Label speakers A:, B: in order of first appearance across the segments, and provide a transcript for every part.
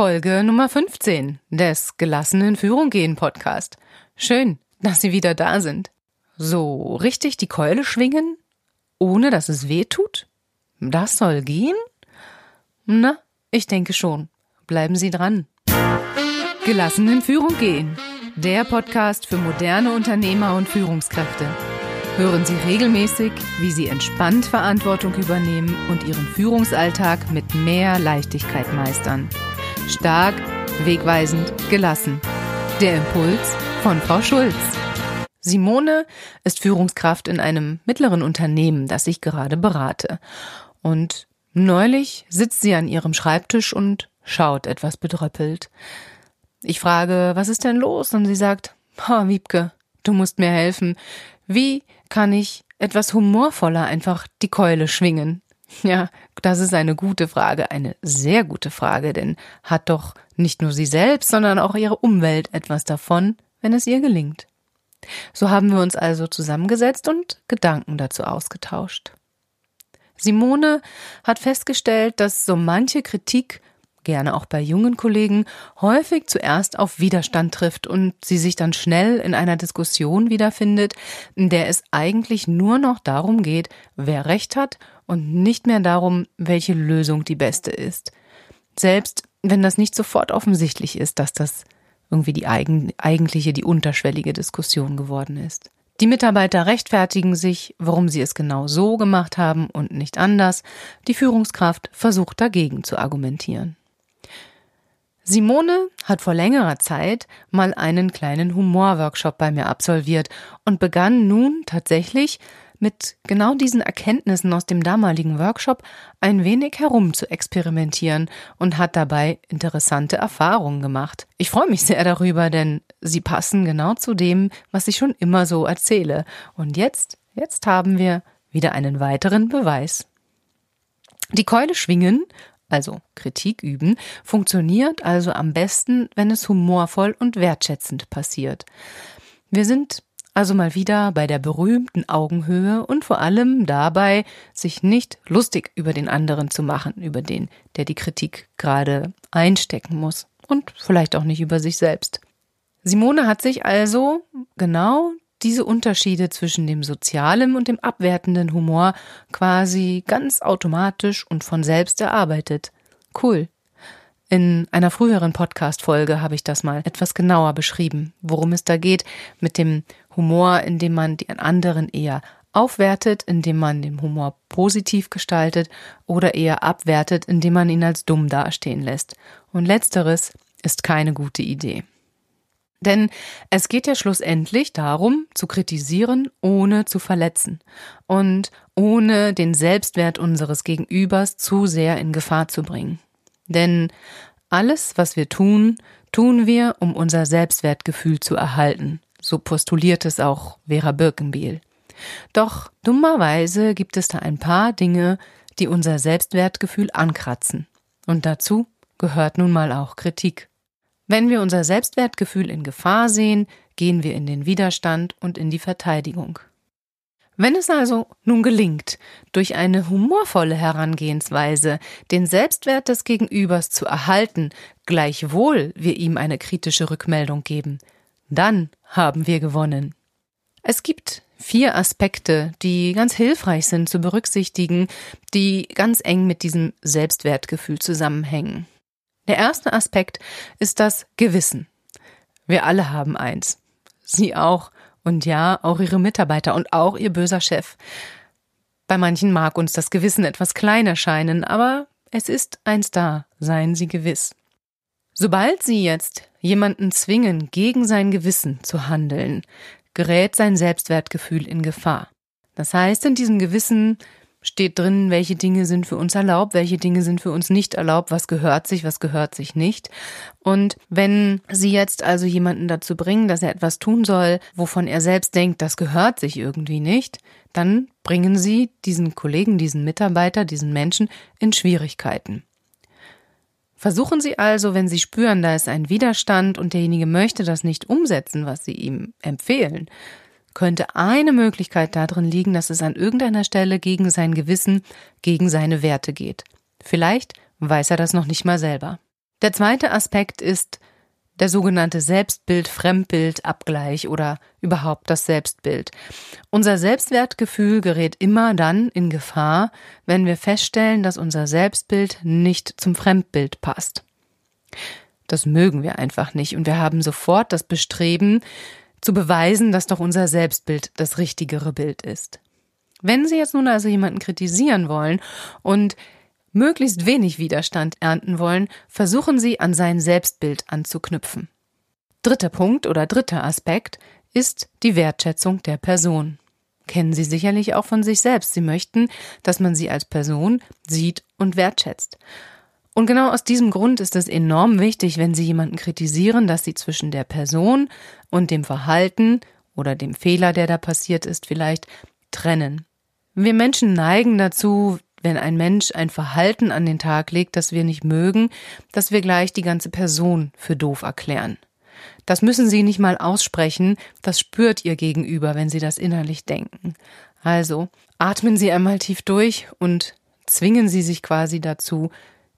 A: Folge Nummer 15 des Gelassenen Führung gehen Podcast. Schön, dass Sie wieder da sind. So richtig die Keule schwingen, ohne dass es weh tut? Das soll gehen? Na, ich denke schon. Bleiben Sie dran. Gelassenen Führung gehen. Der Podcast für moderne Unternehmer und Führungskräfte. Hören Sie regelmäßig, wie Sie entspannt Verantwortung übernehmen und Ihren Führungsalltag mit mehr Leichtigkeit meistern. Stark, wegweisend, gelassen. Der Impuls von Frau Schulz. Simone ist Führungskraft in einem mittleren Unternehmen, das ich gerade berate. Und neulich sitzt sie an ihrem Schreibtisch und schaut etwas bedröppelt. Ich frage, was ist denn los? Und sie sagt, ha, Wiebke, du musst mir helfen. Wie kann ich etwas humorvoller einfach die Keule schwingen? Ja, das ist eine gute Frage, eine sehr gute Frage, denn hat doch nicht nur sie selbst, sondern auch ihre Umwelt etwas davon, wenn es ihr gelingt. So haben wir uns also zusammengesetzt und Gedanken dazu ausgetauscht. Simone hat festgestellt, dass so manche Kritik, gerne auch bei jungen Kollegen, häufig zuerst auf Widerstand trifft und sie sich dann schnell in einer Diskussion wiederfindet, in der es eigentlich nur noch darum geht, wer recht hat und nicht mehr darum, welche Lösung die beste ist. Selbst wenn das nicht sofort offensichtlich ist, dass das irgendwie die eigen, eigentliche, die unterschwellige Diskussion geworden ist. Die Mitarbeiter rechtfertigen sich, warum sie es genau so gemacht haben und nicht anders. Die Führungskraft versucht dagegen zu argumentieren. Simone hat vor längerer Zeit mal einen kleinen Humorworkshop bei mir absolviert und begann nun tatsächlich mit genau diesen Erkenntnissen aus dem damaligen Workshop ein wenig herum zu experimentieren und hat dabei interessante Erfahrungen gemacht. Ich freue mich sehr darüber, denn sie passen genau zu dem, was ich schon immer so erzähle. Und jetzt, jetzt haben wir wieder einen weiteren Beweis. Die Keule schwingen, also Kritik üben, funktioniert also am besten, wenn es humorvoll und wertschätzend passiert. Wir sind also mal wieder bei der berühmten Augenhöhe und vor allem dabei, sich nicht lustig über den anderen zu machen, über den, der die Kritik gerade einstecken muss und vielleicht auch nicht über sich selbst. Simone hat sich also genau diese Unterschiede zwischen dem sozialen und dem abwertenden Humor quasi ganz automatisch und von selbst erarbeitet. Cool. In einer früheren Podcast-Folge habe ich das mal etwas genauer beschrieben, worum es da geht mit dem Humor, indem man den anderen eher aufwertet, indem man den Humor positiv gestaltet oder eher abwertet, indem man ihn als dumm dastehen lässt. Und letzteres ist keine gute Idee. Denn es geht ja schlussendlich darum, zu kritisieren, ohne zu verletzen und ohne den Selbstwert unseres Gegenübers zu sehr in Gefahr zu bringen. Denn alles, was wir tun, tun wir, um unser Selbstwertgefühl zu erhalten. So postuliert es auch Vera Birkenbiel. Doch dummerweise gibt es da ein paar Dinge, die unser Selbstwertgefühl ankratzen. Und dazu gehört nun mal auch Kritik. Wenn wir unser Selbstwertgefühl in Gefahr sehen, gehen wir in den Widerstand und in die Verteidigung. Wenn es also nun gelingt, durch eine humorvolle Herangehensweise den Selbstwert des Gegenübers zu erhalten, gleichwohl wir ihm eine kritische Rückmeldung geben, dann haben wir gewonnen. Es gibt vier Aspekte, die ganz hilfreich sind zu berücksichtigen, die ganz eng mit diesem Selbstwertgefühl zusammenhängen. Der erste Aspekt ist das Gewissen. Wir alle haben eins. Sie auch. Und ja, auch ihre Mitarbeiter und auch ihr böser Chef. Bei manchen mag uns das Gewissen etwas klein erscheinen, aber es ist eins da, seien Sie gewiss. Sobald Sie jetzt jemanden zwingen, gegen sein Gewissen zu handeln, gerät sein Selbstwertgefühl in Gefahr. Das heißt, in diesem Gewissen steht drin, welche Dinge sind für uns erlaubt, welche Dinge sind für uns nicht erlaubt, was gehört sich, was gehört sich nicht. Und wenn Sie jetzt also jemanden dazu bringen, dass er etwas tun soll, wovon er selbst denkt, das gehört sich irgendwie nicht, dann bringen Sie diesen Kollegen, diesen Mitarbeiter, diesen Menschen in Schwierigkeiten. Versuchen Sie also, wenn Sie spüren, da ist ein Widerstand und derjenige möchte das nicht umsetzen, was Sie ihm empfehlen, könnte eine Möglichkeit darin liegen, dass es an irgendeiner Stelle gegen sein Gewissen, gegen seine Werte geht. Vielleicht weiß er das noch nicht mal selber. Der zweite Aspekt ist der sogenannte Selbstbild-Fremdbild-Abgleich oder überhaupt das Selbstbild. Unser Selbstwertgefühl gerät immer dann in Gefahr, wenn wir feststellen, dass unser Selbstbild nicht zum Fremdbild passt. Das mögen wir einfach nicht und wir haben sofort das Bestreben, zu beweisen, dass doch unser Selbstbild das richtigere Bild ist. Wenn Sie jetzt nun also jemanden kritisieren wollen und möglichst wenig Widerstand ernten wollen, versuchen Sie an sein Selbstbild anzuknüpfen. Dritter Punkt oder dritter Aspekt ist die Wertschätzung der Person. Kennen Sie sicherlich auch von sich selbst. Sie möchten, dass man Sie als Person sieht und wertschätzt. Und genau aus diesem Grund ist es enorm wichtig, wenn Sie jemanden kritisieren, dass Sie zwischen der Person und dem Verhalten oder dem Fehler, der da passiert ist, vielleicht trennen. Wir Menschen neigen dazu, wenn ein Mensch ein Verhalten an den Tag legt, das wir nicht mögen, dass wir gleich die ganze Person für doof erklären. Das müssen Sie nicht mal aussprechen, das spürt Ihr Gegenüber, wenn Sie das innerlich denken. Also atmen Sie einmal tief durch und zwingen Sie sich quasi dazu,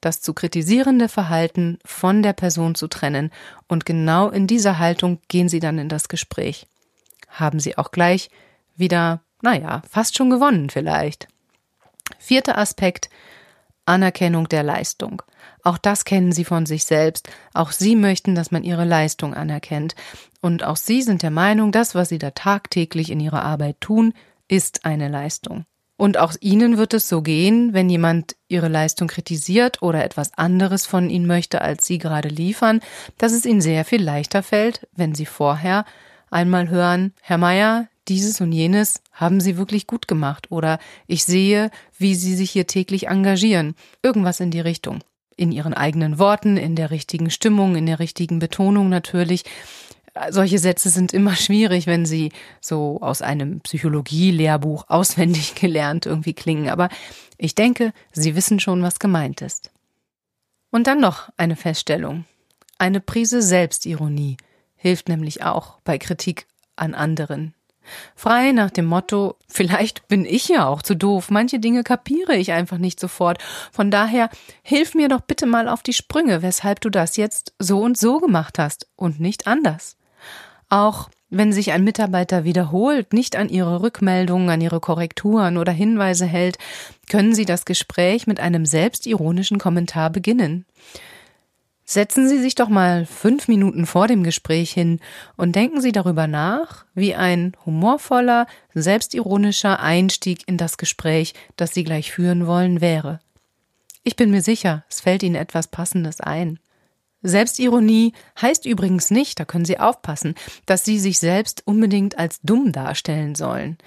A: das zu kritisierende Verhalten von der Person zu trennen, und genau in dieser Haltung gehen Sie dann in das Gespräch. Haben Sie auch gleich wieder, naja, fast schon gewonnen vielleicht. Vierter Aspekt Anerkennung der Leistung. Auch das kennen Sie von sich selbst. Auch Sie möchten, dass man Ihre Leistung anerkennt. Und auch Sie sind der Meinung, das, was Sie da tagtäglich in Ihrer Arbeit tun, ist eine Leistung. Und auch Ihnen wird es so gehen, wenn jemand Ihre Leistung kritisiert oder etwas anderes von Ihnen möchte, als Sie gerade liefern, dass es Ihnen sehr viel leichter fällt, wenn Sie vorher einmal hören, Herr Meier, dieses und jenes haben Sie wirklich gut gemacht oder ich sehe, wie Sie sich hier täglich engagieren. Irgendwas in die Richtung. In Ihren eigenen Worten, in der richtigen Stimmung, in der richtigen Betonung natürlich. Solche Sätze sind immer schwierig, wenn sie so aus einem Psychologie-Lehrbuch auswendig gelernt irgendwie klingen. Aber ich denke, Sie wissen schon, was gemeint ist. Und dann noch eine Feststellung. Eine Prise Selbstironie hilft nämlich auch bei Kritik an anderen. Frei nach dem Motto, vielleicht bin ich ja auch zu doof, manche Dinge kapiere ich einfach nicht sofort. Von daher, hilf mir doch bitte mal auf die Sprünge, weshalb du das jetzt so und so gemacht hast und nicht anders. Auch wenn sich ein Mitarbeiter wiederholt, nicht an ihre Rückmeldungen, an ihre Korrekturen oder Hinweise hält, können Sie das Gespräch mit einem selbstironischen Kommentar beginnen. Setzen Sie sich doch mal fünf Minuten vor dem Gespräch hin und denken Sie darüber nach, wie ein humorvoller, selbstironischer Einstieg in das Gespräch, das Sie gleich führen wollen, wäre. Ich bin mir sicher, es fällt Ihnen etwas Passendes ein. Selbstironie heißt übrigens nicht, da können Sie aufpassen, dass Sie sich selbst unbedingt als dumm darstellen sollen.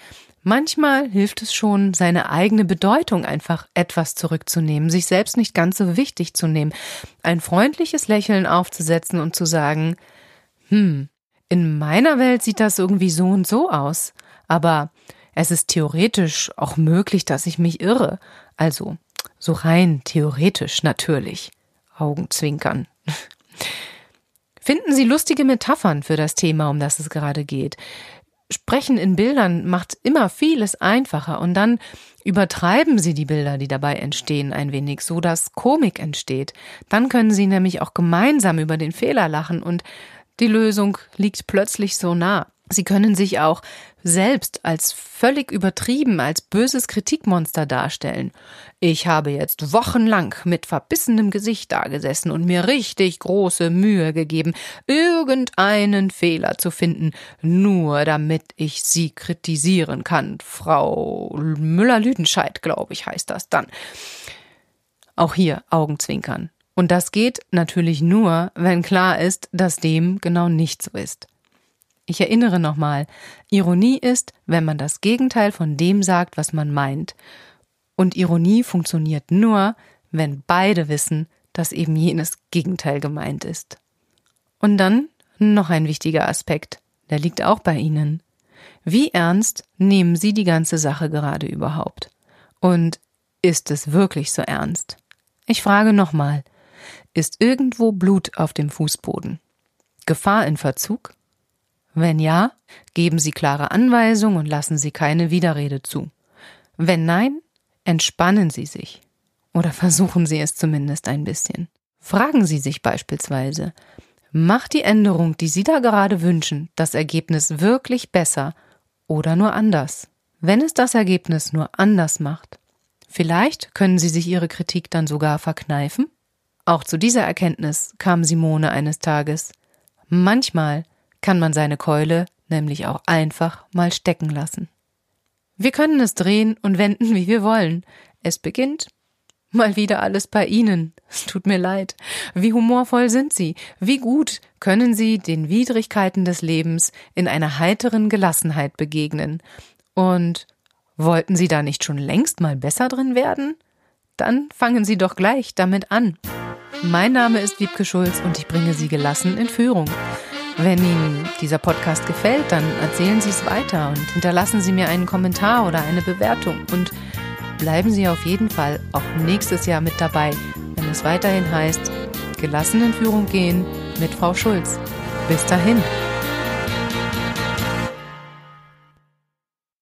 A: Manchmal hilft es schon, seine eigene Bedeutung einfach etwas zurückzunehmen, sich selbst nicht ganz so wichtig zu nehmen, ein freundliches Lächeln aufzusetzen und zu sagen, hm, in meiner Welt sieht das irgendwie so und so aus, aber es ist theoretisch auch möglich, dass ich mich irre. Also, so rein theoretisch natürlich. Augenzwinkern. Finden Sie lustige Metaphern für das Thema, um das es gerade geht. Sprechen in Bildern macht immer vieles einfacher und dann übertreiben Sie die Bilder, die dabei entstehen, ein wenig, so dass Komik entsteht. Dann können Sie nämlich auch gemeinsam über den Fehler lachen und die Lösung liegt plötzlich so nah. Sie können sich auch selbst als völlig übertrieben, als böses Kritikmonster darstellen. Ich habe jetzt wochenlang mit verbissenem Gesicht dagesessen und mir richtig große Mühe gegeben, irgendeinen Fehler zu finden, nur damit ich Sie kritisieren kann. Frau Müller-Lüdenscheid, glaube ich, heißt das dann. Auch hier Augenzwinkern. Und das geht natürlich nur, wenn klar ist, dass dem genau nicht so ist. Ich erinnere nochmal, Ironie ist, wenn man das Gegenteil von dem sagt, was man meint. Und Ironie funktioniert nur, wenn beide wissen, dass eben jenes Gegenteil gemeint ist. Und dann noch ein wichtiger Aspekt, der liegt auch bei Ihnen. Wie ernst nehmen Sie die ganze Sache gerade überhaupt? Und ist es wirklich so ernst? Ich frage nochmal, ist irgendwo Blut auf dem Fußboden? Gefahr in Verzug? Wenn ja, geben Sie klare Anweisungen und lassen Sie keine Widerrede zu. Wenn nein, entspannen Sie sich. Oder versuchen Sie es zumindest ein bisschen. Fragen Sie sich beispielsweise, macht die Änderung, die Sie da gerade wünschen, das Ergebnis wirklich besser oder nur anders? Wenn es das Ergebnis nur anders macht, vielleicht können Sie sich Ihre Kritik dann sogar verkneifen? Auch zu dieser Erkenntnis kam Simone eines Tages. Manchmal kann man seine Keule nämlich auch einfach mal stecken lassen. Wir können es drehen und wenden, wie wir wollen. Es beginnt mal wieder alles bei Ihnen. Es tut mir leid. Wie humorvoll sind Sie? Wie gut können Sie den Widrigkeiten des Lebens in einer heiteren Gelassenheit begegnen? Und wollten Sie da nicht schon längst mal besser drin werden? Dann fangen Sie doch gleich damit an. Mein Name ist Wiebke Schulz und ich bringe Sie gelassen in Führung. Wenn Ihnen dieser Podcast gefällt, dann erzählen Sie es weiter und hinterlassen Sie mir einen Kommentar oder eine Bewertung. Und bleiben Sie auf jeden Fall auch nächstes Jahr mit dabei, wenn es weiterhin heißt, gelassen in Führung gehen mit Frau Schulz. Bis dahin.